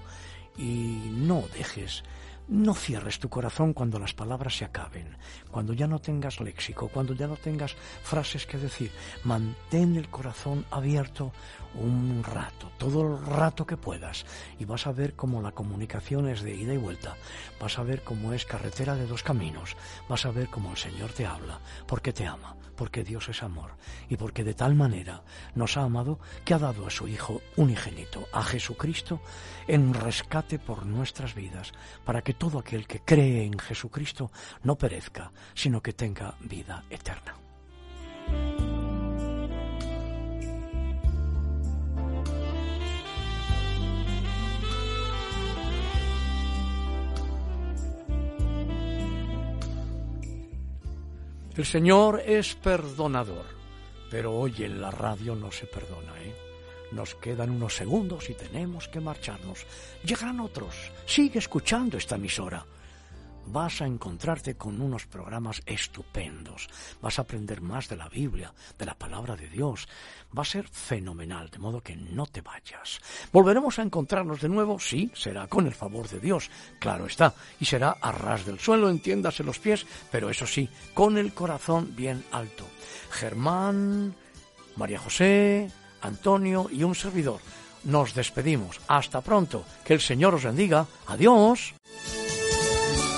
y no dejes no cierres tu corazón cuando las palabras se acaben, cuando ya no tengas léxico, cuando ya no tengas frases que decir. Mantén el corazón abierto un rato, todo el rato que puedas, y vas a ver cómo la comunicación es de ida y vuelta, vas a ver cómo es carretera de dos caminos, vas a ver cómo el Señor te habla, porque te ama, porque Dios es amor, y porque de tal manera nos ha amado que ha dado a su Hijo unigénito, a Jesucristo, en rescate por nuestras vidas, para que todo aquel que cree en Jesucristo no perezca, sino que tenga vida eterna. El Señor es perdonador, pero hoy en la radio no se perdona, ¿eh? Nos quedan unos segundos y tenemos que marcharnos. Llegarán otros. Sigue escuchando esta emisora vas a encontrarte con unos programas estupendos. Vas a aprender más de la Biblia, de la palabra de Dios. Va a ser fenomenal, de modo que no te vayas. Volveremos a encontrarnos de nuevo, sí, será con el favor de Dios, claro está, y será a ras del suelo, entiéndase los pies, pero eso sí, con el corazón bien alto. Germán, María José, Antonio y un servidor. Nos despedimos. Hasta pronto. Que el Señor os bendiga. Adiós.